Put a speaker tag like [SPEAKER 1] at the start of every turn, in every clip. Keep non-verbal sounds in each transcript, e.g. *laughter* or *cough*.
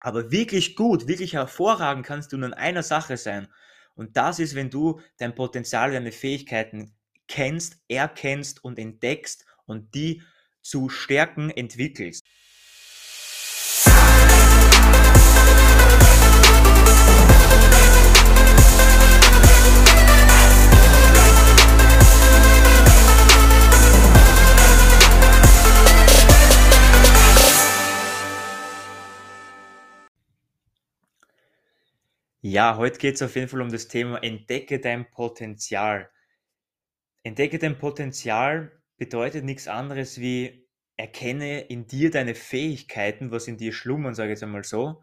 [SPEAKER 1] Aber wirklich gut, wirklich hervorragend kannst du nur in einer Sache sein. Und das ist, wenn du dein Potenzial, deine Fähigkeiten kennst, erkennst und entdeckst und die zu Stärken entwickelst. Ja, heute geht es auf jeden Fall um das Thema Entdecke dein Potenzial. Entdecke dein Potenzial bedeutet nichts anderes wie erkenne in dir deine Fähigkeiten, was in dir schlummern, sage ich jetzt einmal so,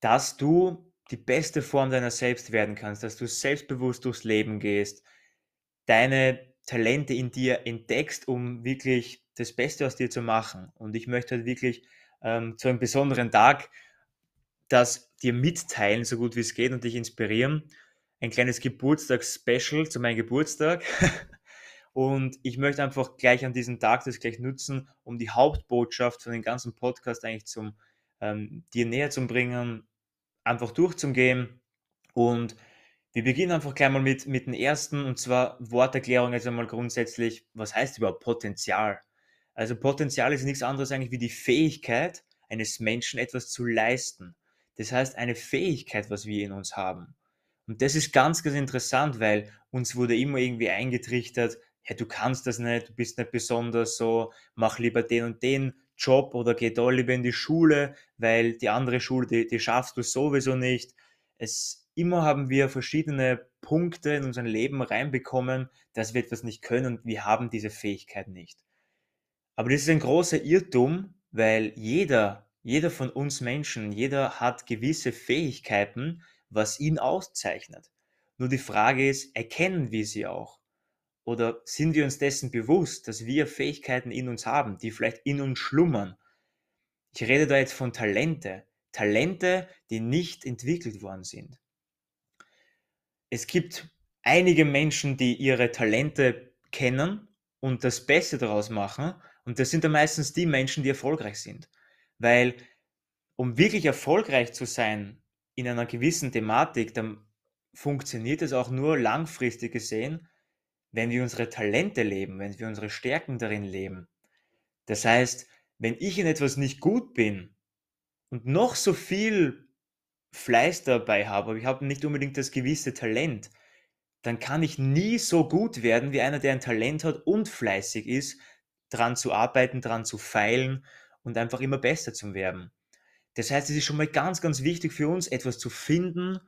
[SPEAKER 1] dass du die beste Form deiner selbst werden kannst, dass du selbstbewusst durchs Leben gehst, deine Talente in dir entdeckst, um wirklich das Beste aus dir zu machen. Und ich möchte halt wirklich ähm, zu einem besonderen Tag das dir mitteilen, so gut wie es geht und dich inspirieren. Ein kleines Geburtstagsspecial zu meinem Geburtstag. *laughs* und ich möchte einfach gleich an diesem Tag das gleich nutzen, um die Hauptbotschaft von dem ganzen Podcast eigentlich zum ähm, dir näher zu bringen, einfach durchzugehen. Und wir beginnen einfach gleich mal mit, mit dem ersten, und zwar Worterklärung, also einmal grundsätzlich, was heißt überhaupt Potenzial? Also Potenzial ist nichts anderes eigentlich wie die Fähigkeit eines Menschen etwas zu leisten. Das heißt, eine Fähigkeit, was wir in uns haben. Und das ist ganz, ganz interessant, weil uns wurde immer irgendwie eingetrichtert, ja, du kannst das nicht, du bist nicht besonders so, mach lieber den und den Job oder geh da lieber in die Schule, weil die andere Schule, die, die schaffst du sowieso nicht. Es, immer haben wir verschiedene Punkte in unser Leben reinbekommen, dass wir etwas nicht können und wir haben diese Fähigkeit nicht. Aber das ist ein großer Irrtum, weil jeder jeder von uns Menschen, jeder hat gewisse Fähigkeiten, was ihn auszeichnet. Nur die Frage ist, erkennen wir sie auch? Oder sind wir uns dessen bewusst, dass wir Fähigkeiten in uns haben, die vielleicht in uns schlummern? Ich rede da jetzt von Talente. Talente, die nicht entwickelt worden sind. Es gibt einige Menschen, die ihre Talente kennen und das Beste daraus machen. Und das sind dann meistens die Menschen, die erfolgreich sind. Weil um wirklich erfolgreich zu sein in einer gewissen Thematik, dann funktioniert es auch nur langfristig gesehen, wenn wir unsere Talente leben, wenn wir unsere Stärken darin leben. Das heißt, wenn ich in etwas nicht gut bin und noch so viel Fleiß dabei habe, aber ich habe nicht unbedingt das gewisse Talent, dann kann ich nie so gut werden wie einer, der ein Talent hat und fleißig ist, dran zu arbeiten, dran zu feilen und einfach immer besser zu werden. Das heißt, es ist schon mal ganz, ganz wichtig für uns, etwas zu finden,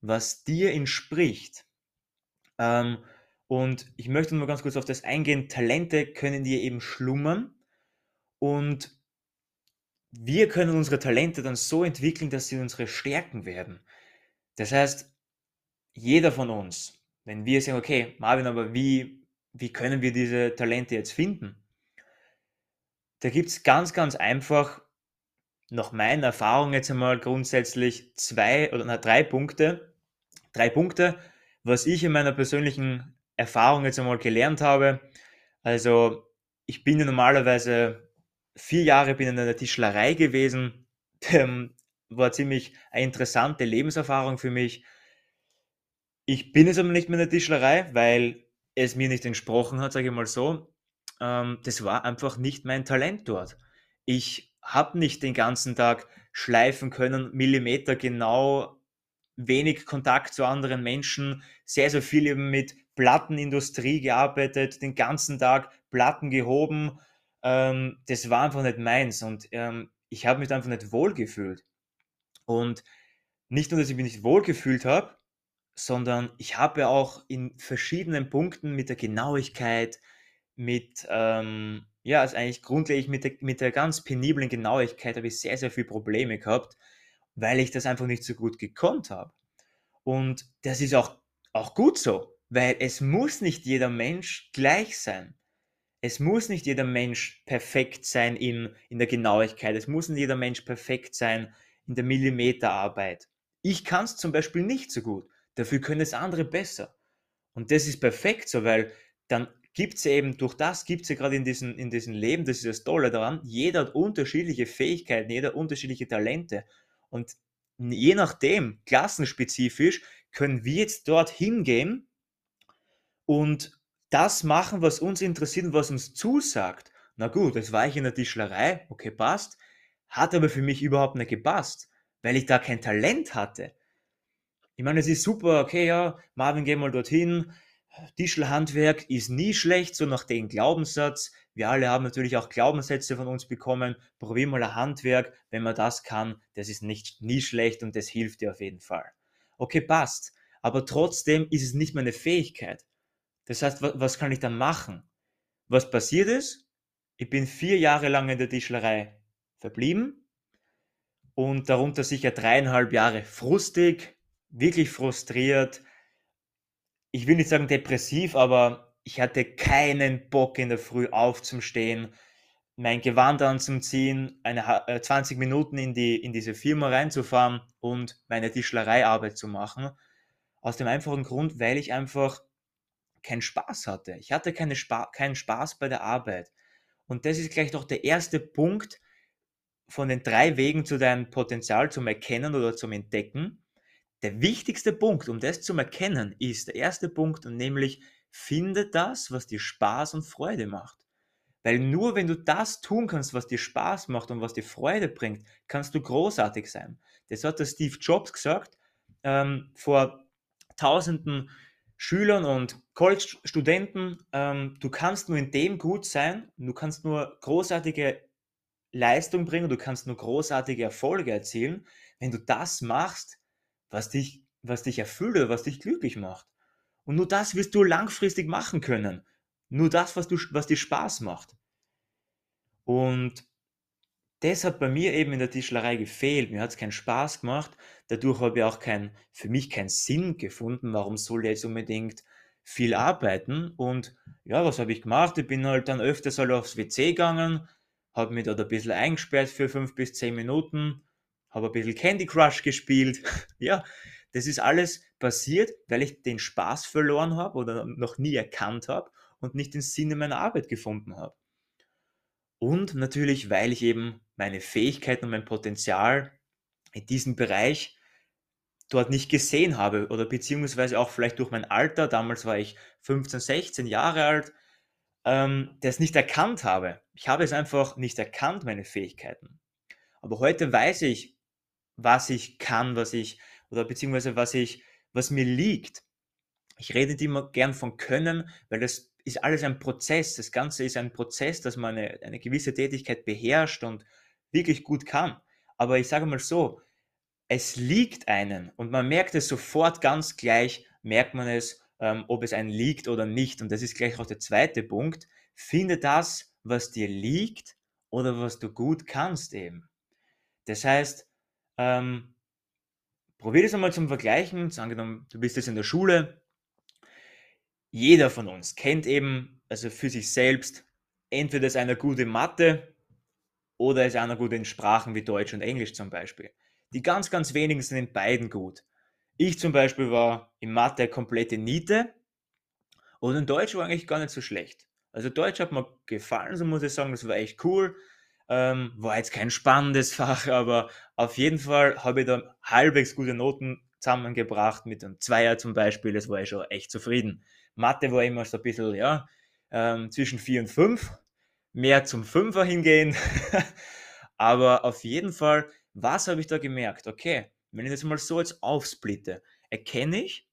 [SPEAKER 1] was dir entspricht. Ähm, und ich möchte nur ganz kurz auf das eingehen. Talente können dir eben schlummern und wir können unsere Talente dann so entwickeln, dass sie unsere Stärken werden. Das heißt, jeder von uns, wenn wir sagen, okay, Marvin, aber wie, wie können wir diese Talente jetzt finden? Da gibt es ganz, ganz einfach, nach meiner Erfahrung jetzt einmal grundsätzlich zwei oder na, drei Punkte. Drei Punkte, was ich in meiner persönlichen Erfahrung jetzt einmal gelernt habe. Also, ich bin ja normalerweise vier Jahre bin in der Tischlerei gewesen. Ähm, war ziemlich eine interessante Lebenserfahrung für mich. Ich bin jetzt aber nicht mehr in der Tischlerei, weil es mir nicht entsprochen hat, sage ich mal so ähm, das war einfach nicht mein Talent dort. Ich habe nicht den ganzen Tag schleifen können, Millimeter genau, wenig Kontakt zu anderen Menschen, sehr, sehr viel eben mit Plattenindustrie gearbeitet, den ganzen Tag Platten gehoben. Ähm, das war einfach nicht meins und ähm, ich habe mich einfach nicht wohlgefühlt. Und nicht nur, dass ich mich nicht wohlgefühlt habe, sondern ich habe auch in verschiedenen Punkten mit der Genauigkeit, mit, ähm, ja, also eigentlich grundlegend mit der, mit der ganz peniblen Genauigkeit habe ich sehr, sehr viele Probleme gehabt, weil ich das einfach nicht so gut gekonnt habe. Und das ist auch, auch gut so, weil es muss nicht jeder Mensch gleich sein. Es muss nicht jeder Mensch perfekt sein in, in der Genauigkeit. Es muss nicht jeder Mensch perfekt sein in der Millimeterarbeit. Ich kann es zum Beispiel nicht so gut. Dafür können es andere besser. Und das ist perfekt so, weil dann gibt es eben, durch das gibt es ja gerade in diesem in diesen Leben, das ist das Tolle daran, jeder hat unterschiedliche Fähigkeiten, jeder unterschiedliche Talente. Und je nachdem, klassenspezifisch, können wir jetzt dort hingehen und das machen, was uns interessiert und was uns zusagt. Na gut, jetzt war ich in der Tischlerei, okay, passt, hat aber für mich überhaupt nicht gepasst, weil ich da kein Talent hatte. Ich meine, es ist super, okay, ja, Marvin, geh mal dorthin. Tischlerhandwerk ist nie schlecht, so nach dem Glaubenssatz. Wir alle haben natürlich auch Glaubenssätze von uns bekommen. Probier mal ein Handwerk, wenn man das kann, das ist nicht nie schlecht und das hilft dir auf jeden Fall. Okay, passt. Aber trotzdem ist es nicht meine Fähigkeit. Das heißt, was kann ich dann machen? Was passiert ist? Ich bin vier Jahre lang in der Tischlerei verblieben und darunter sicher dreieinhalb Jahre frustig, wirklich frustriert. Ich will nicht sagen depressiv, aber ich hatte keinen Bock in der Früh aufzustehen, mein Gewand anzuziehen, eine, 20 äh, Minuten in, die, in diese Firma reinzufahren und meine Tischlereiarbeit zu machen. Aus dem einfachen Grund, weil ich einfach keinen Spaß hatte. Ich hatte keine Spa keinen Spaß bei der Arbeit. Und das ist gleich doch der erste Punkt von den drei Wegen zu deinem Potenzial zum Erkennen oder zum Entdecken. Der wichtigste Punkt, um das zu erkennen, ist der erste Punkt, und nämlich finde das, was dir Spaß und Freude macht. Weil nur wenn du das tun kannst, was dir Spaß macht und was dir Freude bringt, kannst du großartig sein. Das hat der Steve Jobs gesagt ähm, vor tausenden Schülern und College-Studenten. Ähm, du kannst nur in dem gut sein, du kannst nur großartige Leistung bringen, du kannst nur großartige Erfolge erzielen, wenn du das machst, was dich, was dich erfüllt oder was dich glücklich macht. Und nur das wirst du langfristig machen können. Nur das, was, du, was dir Spaß macht. Und das hat bei mir eben in der Tischlerei gefehlt. Mir hat es keinen Spaß gemacht. Dadurch habe ich auch kein, für mich keinen Sinn gefunden. Warum soll ich jetzt unbedingt viel arbeiten? Und ja, was habe ich gemacht? Ich bin halt dann öfters halt aufs WC gegangen, habe mich dort ein bisschen eingesperrt für fünf bis zehn Minuten, habe ein bisschen Candy Crush gespielt. *laughs* ja, das ist alles passiert, weil ich den Spaß verloren habe oder noch nie erkannt habe und nicht den Sinn in meiner Arbeit gefunden habe. Und natürlich, weil ich eben meine Fähigkeiten und mein Potenzial in diesem Bereich dort nicht gesehen habe oder beziehungsweise auch vielleicht durch mein Alter, damals war ich 15, 16 Jahre alt, ähm, das nicht erkannt habe. Ich habe es einfach nicht erkannt, meine Fähigkeiten. Aber heute weiß ich, was ich kann, was ich, oder beziehungsweise was ich, was mir liegt. Ich rede immer gern von Können, weil das ist alles ein Prozess. Das Ganze ist ein Prozess, dass man eine, eine gewisse Tätigkeit beherrscht und wirklich gut kann. Aber ich sage mal so, es liegt einen und man merkt es sofort ganz gleich, merkt man es, ähm, ob es einen liegt oder nicht. Und das ist gleich auch der zweite Punkt. Finde das, was dir liegt oder was du gut kannst eben. Das heißt, ähm, probier das einmal zum Vergleichen. Angenommen, du bist jetzt in der Schule. Jeder von uns kennt eben, also für sich selbst, entweder ist einer gut in Mathe oder ist einer gut in Sprachen wie Deutsch und Englisch zum Beispiel. Die ganz, ganz wenigen sind in beiden gut. Ich zum Beispiel war in Mathe komplette Niete und in Deutsch war eigentlich gar nicht so schlecht. Also Deutsch hat mir gefallen, so muss ich sagen, das war echt cool. Ähm, war jetzt kein spannendes *laughs* Fach, aber auf jeden Fall habe ich da halbwegs gute Noten zusammengebracht mit einem Zweier zum Beispiel, das war ich schon echt zufrieden. Mathe war immer so ein bisschen, ja, ähm, zwischen 4 und 5, mehr zum Fünfer hingehen. *laughs* aber auf jeden Fall, was habe ich da gemerkt? Okay, wenn ich das mal so jetzt aufsplitte, erkenne ich,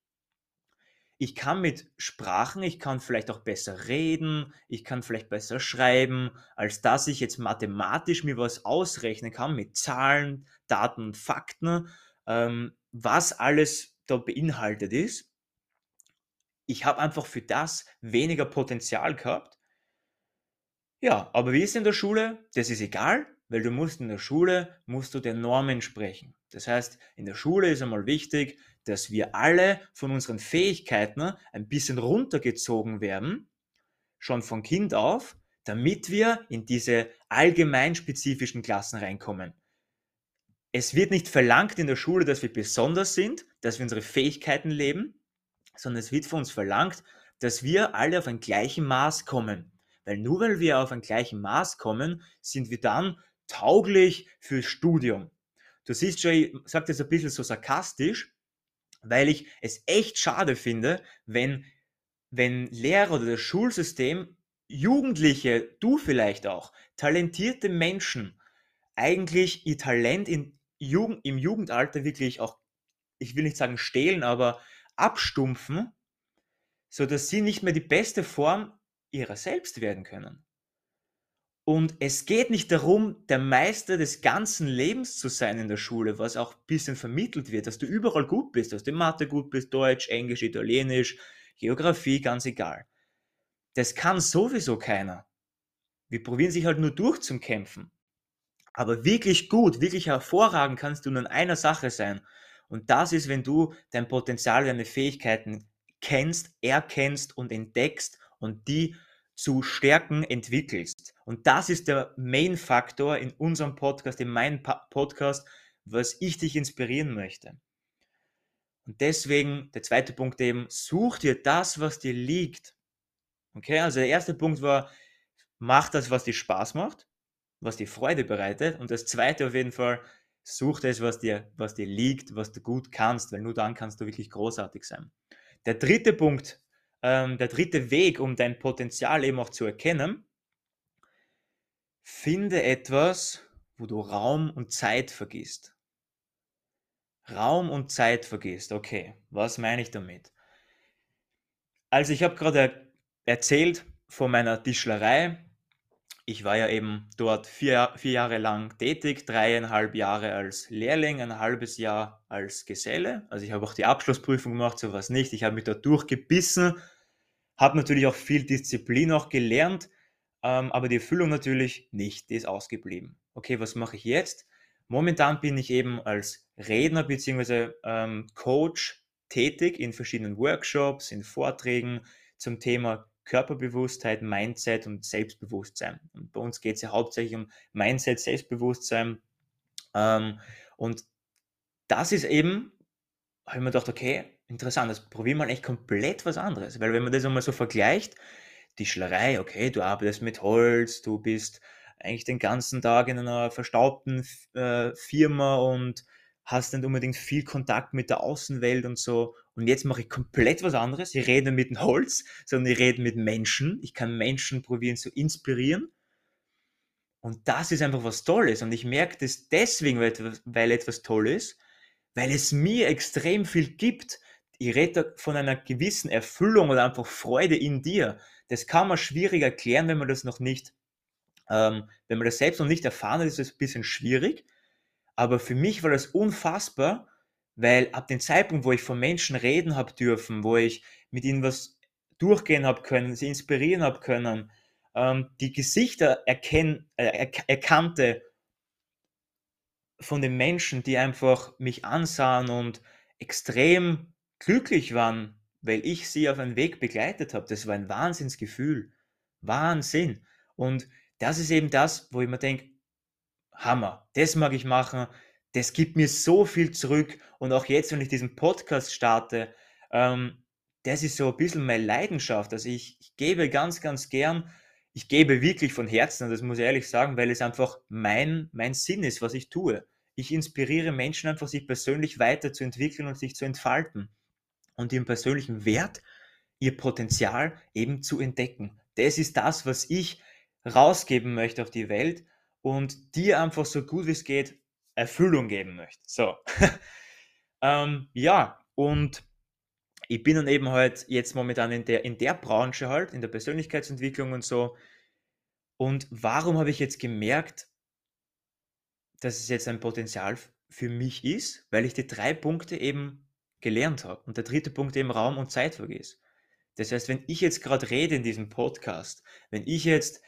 [SPEAKER 1] ich kann mit Sprachen, ich kann vielleicht auch besser reden, ich kann vielleicht besser schreiben, als dass ich jetzt mathematisch mir was ausrechnen kann mit Zahlen, Daten Fakten, ähm, was alles da beinhaltet ist. Ich habe einfach für das weniger Potenzial gehabt. Ja, aber wie ist in der Schule? Das ist egal weil du musst in der Schule, musst du den Normen sprechen. Das heißt, in der Schule ist einmal wichtig, dass wir alle von unseren Fähigkeiten ein bisschen runtergezogen werden, schon von Kind auf, damit wir in diese allgemeinspezifischen Klassen reinkommen. Es wird nicht verlangt in der Schule, dass wir besonders sind, dass wir unsere Fähigkeiten leben, sondern es wird von uns verlangt, dass wir alle auf ein gleichen Maß kommen. Weil nur weil wir auf ein gleichen Maß kommen, sind wir dann tauglich fürs Studium. Du siehst schon, ich sage das ein bisschen so sarkastisch, weil ich es echt schade finde, wenn, wenn Lehrer oder das Schulsystem Jugendliche, du vielleicht auch, talentierte Menschen eigentlich ihr Talent in Jugend, im Jugendalter wirklich auch, ich will nicht sagen stehlen, aber abstumpfen, sodass sie nicht mehr die beste Form ihrer selbst werden können. Und es geht nicht darum, der Meister des ganzen Lebens zu sein in der Schule, was auch ein bisschen vermittelt wird, dass du überall gut bist, dass du in Mathe gut bist, Deutsch, Englisch, Italienisch, Geografie, ganz egal. Das kann sowieso keiner. Wir probieren sich halt nur durch zum Kämpfen. Aber wirklich gut, wirklich hervorragend kannst du nur in einer Sache sein. Und das ist, wenn du dein Potenzial, deine Fähigkeiten kennst, erkennst und entdeckst und die zu Stärken entwickelst. Und das ist der Main-Faktor in unserem Podcast, in meinem Podcast, was ich dich inspirieren möchte. Und deswegen, der zweite Punkt eben, such dir das, was dir liegt. Okay, also der erste Punkt war, mach das, was dir Spaß macht, was dir Freude bereitet. Und das zweite auf jeden Fall, such das, was dir, was dir liegt, was du gut kannst, weil nur dann kannst du wirklich großartig sein. Der dritte Punkt, ähm, der dritte Weg, um dein Potenzial eben auch zu erkennen, finde etwas, wo du Raum und Zeit vergisst. Raum und Zeit vergisst. Okay, was meine ich damit? Also ich habe gerade erzählt von meiner Tischlerei. Ich war ja eben dort vier, vier Jahre lang tätig, dreieinhalb Jahre als Lehrling, ein halbes Jahr als Geselle. Also ich habe auch die Abschlussprüfung gemacht, sowas nicht. Ich habe mich da durchgebissen habe natürlich auch viel Disziplin auch gelernt, ähm, aber die Erfüllung natürlich nicht, die ist ausgeblieben. Okay, was mache ich jetzt? Momentan bin ich eben als Redner bzw. Ähm, Coach tätig in verschiedenen Workshops, in Vorträgen zum Thema Körperbewusstheit, Mindset und Selbstbewusstsein. Und bei uns geht es ja hauptsächlich um Mindset, Selbstbewusstsein. Ähm, und das ist eben, habe ich mir gedacht, okay, interessant, das probieren wir echt komplett was anderes. Weil wenn man das einmal so vergleicht, die Schlerei, okay, du arbeitest mit Holz, du bist eigentlich den ganzen Tag in einer verstaubten äh, Firma und hast nicht unbedingt viel Kontakt mit der Außenwelt und so. Und jetzt mache ich komplett was anderes. Ich rede mit dem Holz, sondern ich rede mit Menschen. Ich kann Menschen probieren zu inspirieren. Und das ist einfach was Tolles. Und ich merke das deswegen, weil etwas, weil etwas toll ist, weil es mir extrem viel gibt, ich rede von einer gewissen Erfüllung oder einfach Freude in dir. Das kann man schwierig erklären, wenn man das noch nicht, ähm, wenn man das selbst noch nicht erfahren hat, ist es ein bisschen schwierig. Aber für mich war das unfassbar, weil ab dem Zeitpunkt, wo ich von Menschen reden habe dürfen, wo ich mit ihnen was durchgehen habe können, sie inspirieren habe können, ähm, die Gesichter erkenn, äh, er, erkannte von den Menschen, die einfach mich ansahen und extrem glücklich waren, weil ich sie auf einen Weg begleitet habe. Das war ein Wahnsinnsgefühl. Wahnsinn. Und das ist eben das, wo ich mir denke, Hammer, das mag ich machen, das gibt mir so viel zurück. Und auch jetzt, wenn ich diesen Podcast starte, ähm, das ist so ein bisschen meine Leidenschaft. Also ich, ich gebe ganz, ganz gern, ich gebe wirklich von Herzen, das muss ich ehrlich sagen, weil es einfach mein, mein Sinn ist, was ich tue. Ich inspiriere Menschen einfach, sich persönlich weiterzuentwickeln und sich zu entfalten und ihren persönlichen Wert, ihr Potenzial eben zu entdecken. Das ist das, was ich rausgeben möchte auf die Welt und dir einfach so gut wie es geht Erfüllung geben möchte. So. *laughs* ähm, ja, und ich bin dann eben halt jetzt momentan in der, in der Branche halt, in der Persönlichkeitsentwicklung und so. Und warum habe ich jetzt gemerkt, dass es jetzt ein Potenzial für mich ist? Weil ich die drei Punkte eben gelernt habe. Und der dritte Punkt eben Raum und Zeit vergiss. Das heißt, wenn ich jetzt gerade rede in diesem Podcast, wenn ich jetzt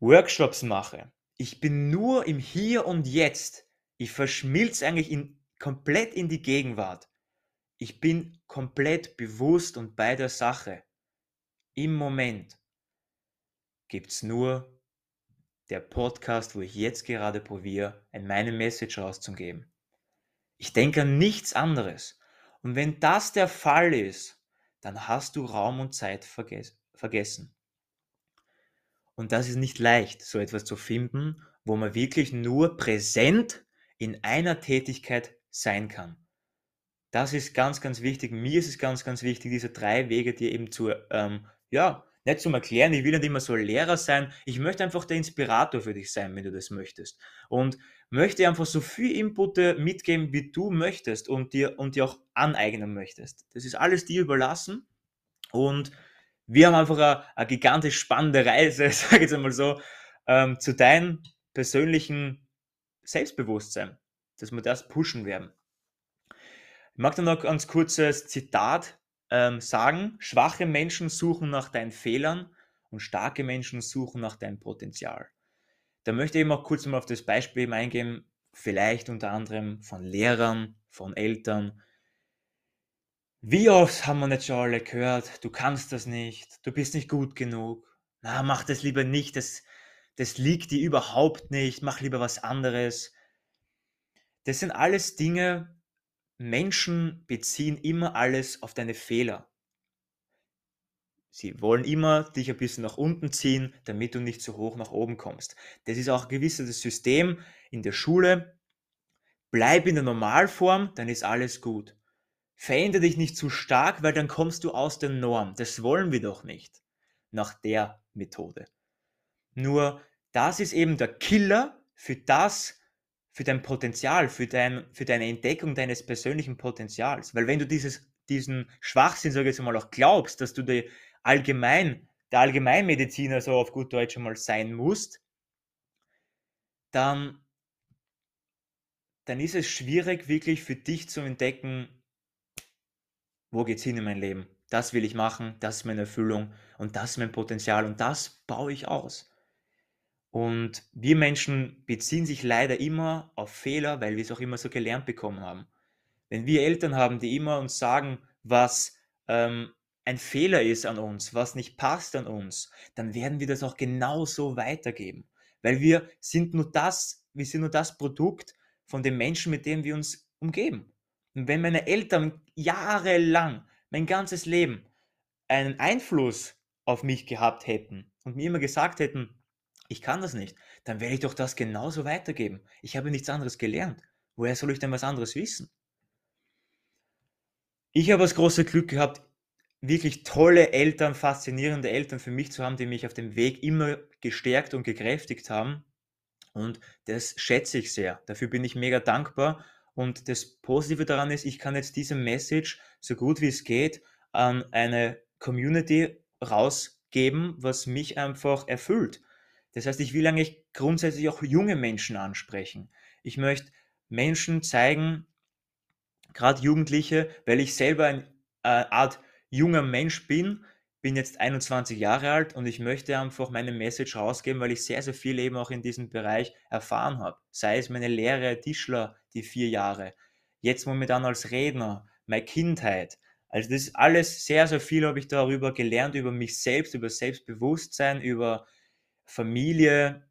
[SPEAKER 1] Workshops mache, ich bin nur im Hier und Jetzt. Ich verschmilze eigentlich in, komplett in die Gegenwart. Ich bin komplett bewusst und bei der Sache. Im Moment gibt es nur der Podcast, wo ich jetzt gerade probiere, meine Message rauszugeben. Ich denke an nichts anderes. Und wenn das der Fall ist, dann hast du Raum und Zeit verges vergessen. Und das ist nicht leicht, so etwas zu finden, wo man wirklich nur präsent in einer Tätigkeit sein kann. Das ist ganz, ganz wichtig. Mir ist es ganz, ganz wichtig, diese drei Wege dir eben zu, ähm, ja, nicht zum Erklären. Ich will nicht immer so Lehrer sein. Ich möchte einfach der Inspirator für dich sein, wenn du das möchtest. Und möchte einfach so viel Input mitgeben, wie du möchtest und dir, und dir auch aneignen möchtest. Das ist alles dir überlassen. Und wir haben einfach eine, eine gigantisch spannende Reise, *laughs* sage ich jetzt einmal so, ähm, zu deinem persönlichen Selbstbewusstsein, dass wir das pushen werden. Ich mag dann noch ein ganz kurzes Zitat ähm, sagen. Schwache Menschen suchen nach deinen Fehlern und starke Menschen suchen nach deinem Potenzial. Da möchte ich mal kurz mal auf das Beispiel eingehen, vielleicht unter anderem von Lehrern, von Eltern, wie oft haben wir nicht schon alle gehört, du kannst das nicht, du bist nicht gut genug. Na, mach das lieber nicht, das, das liegt dir überhaupt nicht, mach lieber was anderes. Das sind alles Dinge, Menschen beziehen immer alles auf deine Fehler. Sie wollen immer dich ein bisschen nach unten ziehen, damit du nicht so hoch nach oben kommst. Das ist auch ein gewisses System in der Schule. Bleib in der Normalform, dann ist alles gut. Verändere dich nicht zu stark, weil dann kommst du aus der Norm. Das wollen wir doch nicht. Nach der Methode. Nur das ist eben der Killer für das, für dein Potenzial, für, dein, für deine Entdeckung deines persönlichen Potenzials. Weil wenn du dieses, diesen Schwachsinn, sage ich jetzt mal, auch glaubst, dass du die allgemein, der Allgemeinmediziner so auf gut Deutsch einmal sein musst, dann, dann ist es schwierig, wirklich für dich zu entdecken, wo geht's hin in mein Leben? Das will ich machen, das ist meine Erfüllung und das ist mein Potenzial und das baue ich aus. Und wir Menschen beziehen sich leider immer auf Fehler, weil wir es auch immer so gelernt bekommen haben. Wenn wir Eltern haben, die immer uns sagen, was ähm, ein Fehler ist an uns, was nicht passt an uns, dann werden wir das auch genauso weitergeben. Weil wir sind nur das, wir sind nur das Produkt von den Menschen, mit denen wir uns umgeben. Und wenn meine Eltern jahrelang, mein ganzes Leben, einen Einfluss auf mich gehabt hätten und mir immer gesagt hätten, ich kann das nicht, dann werde ich doch das genauso weitergeben. Ich habe nichts anderes gelernt. Woher soll ich denn was anderes wissen? Ich habe das große Glück gehabt, wirklich tolle Eltern, faszinierende Eltern für mich zu haben, die mich auf dem Weg immer gestärkt und gekräftigt haben. Und das schätze ich sehr. Dafür bin ich mega dankbar und das Positive daran ist, ich kann jetzt diese Message so gut wie es geht an eine Community rausgeben, was mich einfach erfüllt. Das heißt, ich will eigentlich grundsätzlich auch junge Menschen ansprechen. Ich möchte Menschen zeigen, gerade Jugendliche, weil ich selber eine äh, Art junger Mensch bin, bin jetzt 21 Jahre alt und ich möchte einfach meine Message rausgeben, weil ich sehr, sehr viel eben auch in diesem Bereich erfahren habe. Sei es meine Lehre Tischler, die vier Jahre, jetzt momentan als Redner, meine Kindheit. Also das ist alles sehr, sehr viel habe ich darüber gelernt, über mich selbst, über Selbstbewusstsein, über Familie,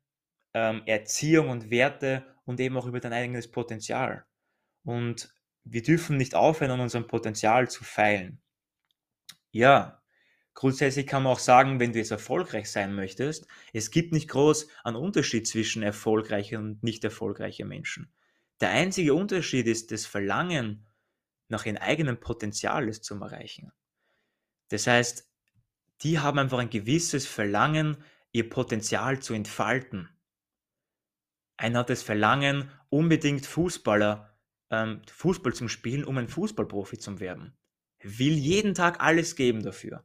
[SPEAKER 1] ähm, Erziehung und Werte und eben auch über dein eigenes Potenzial. Und wir dürfen nicht aufhören, an unserem Potenzial zu feilen. Ja, Grundsätzlich kann man auch sagen, wenn du jetzt erfolgreich sein möchtest, es gibt nicht groß einen Unterschied zwischen erfolgreichen und nicht erfolgreichen Menschen. Der einzige Unterschied ist das Verlangen nach ihrem eigenen Potenzial, es zu erreichen. Das heißt, die haben einfach ein gewisses Verlangen, ihr Potenzial zu entfalten. Einer hat das Verlangen, unbedingt Fußballer, ähm, Fußball zum Spielen, um ein Fußballprofi zu werden. Will jeden Tag alles geben dafür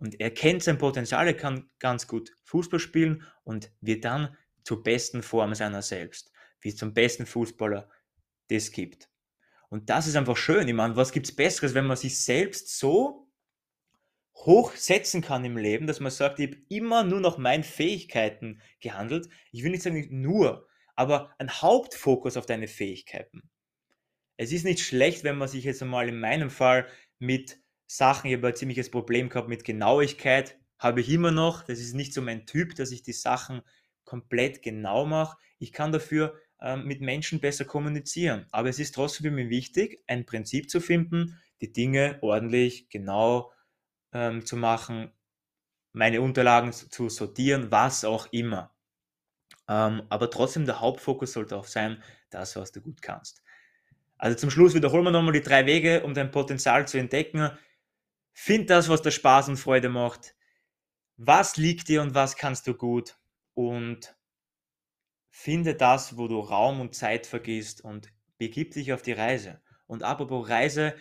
[SPEAKER 1] und er kennt sein Potenzial, er kann ganz gut Fußball spielen und wird dann zur besten Form seiner selbst, wie zum besten Fußballer das gibt. Und das ist einfach schön. Ich meine, was gibt es Besseres, wenn man sich selbst so hochsetzen kann im Leben, dass man sagt, ich habe immer nur nach meinen Fähigkeiten gehandelt. Ich will nicht sagen nur, aber ein Hauptfokus auf deine Fähigkeiten. Es ist nicht schlecht, wenn man sich jetzt einmal in meinem Fall mit Sachen. Ich habe ein ziemliches Problem gehabt mit Genauigkeit. Habe ich immer noch. Das ist nicht so mein Typ, dass ich die Sachen komplett genau mache. Ich kann dafür ähm, mit Menschen besser kommunizieren. Aber es ist trotzdem für mich wichtig, ein Prinzip zu finden, die Dinge ordentlich, genau ähm, zu machen, meine Unterlagen zu sortieren, was auch immer. Ähm, aber trotzdem der Hauptfokus sollte auch sein, das, was du gut kannst. Also zum Schluss wiederholen wir nochmal die drei Wege, um dein Potenzial zu entdecken. Find das, was dir Spaß und Freude macht. Was liegt dir und was kannst du gut? Und finde das, wo du Raum und Zeit vergisst und begib dich auf die Reise. Und apropos Reise,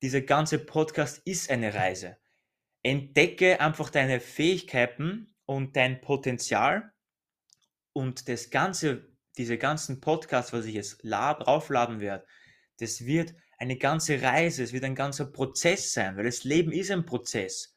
[SPEAKER 1] dieser ganze Podcast ist eine Reise. Entdecke einfach deine Fähigkeiten und dein Potenzial und das ganze, diese ganzen Podcasts, was ich jetzt raufladen werde, das wird eine ganze Reise, es wird ein ganzer Prozess sein, weil das Leben ist ein Prozess.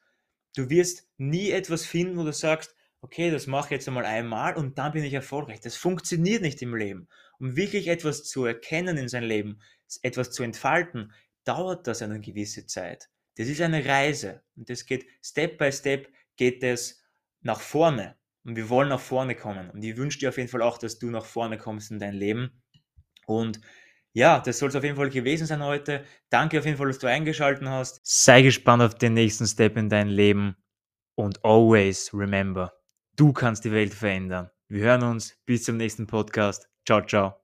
[SPEAKER 1] Du wirst nie etwas finden, wo du sagst, okay, das mache ich jetzt einmal einmal und dann bin ich erfolgreich. Das funktioniert nicht im Leben. Um wirklich etwas zu erkennen in seinem Leben, etwas zu entfalten, dauert das eine gewisse Zeit. Das ist eine Reise und das geht Step by Step geht es nach vorne und wir wollen nach vorne kommen und ich wünsche dir auf jeden Fall auch, dass du nach vorne kommst in dein Leben und ja, das soll es auf jeden Fall gewesen sein heute. Danke auf jeden Fall, dass du eingeschaltet hast. Sei gespannt auf den nächsten Step in dein Leben und always remember, du kannst die Welt verändern. Wir hören uns bis zum nächsten Podcast. Ciao, ciao.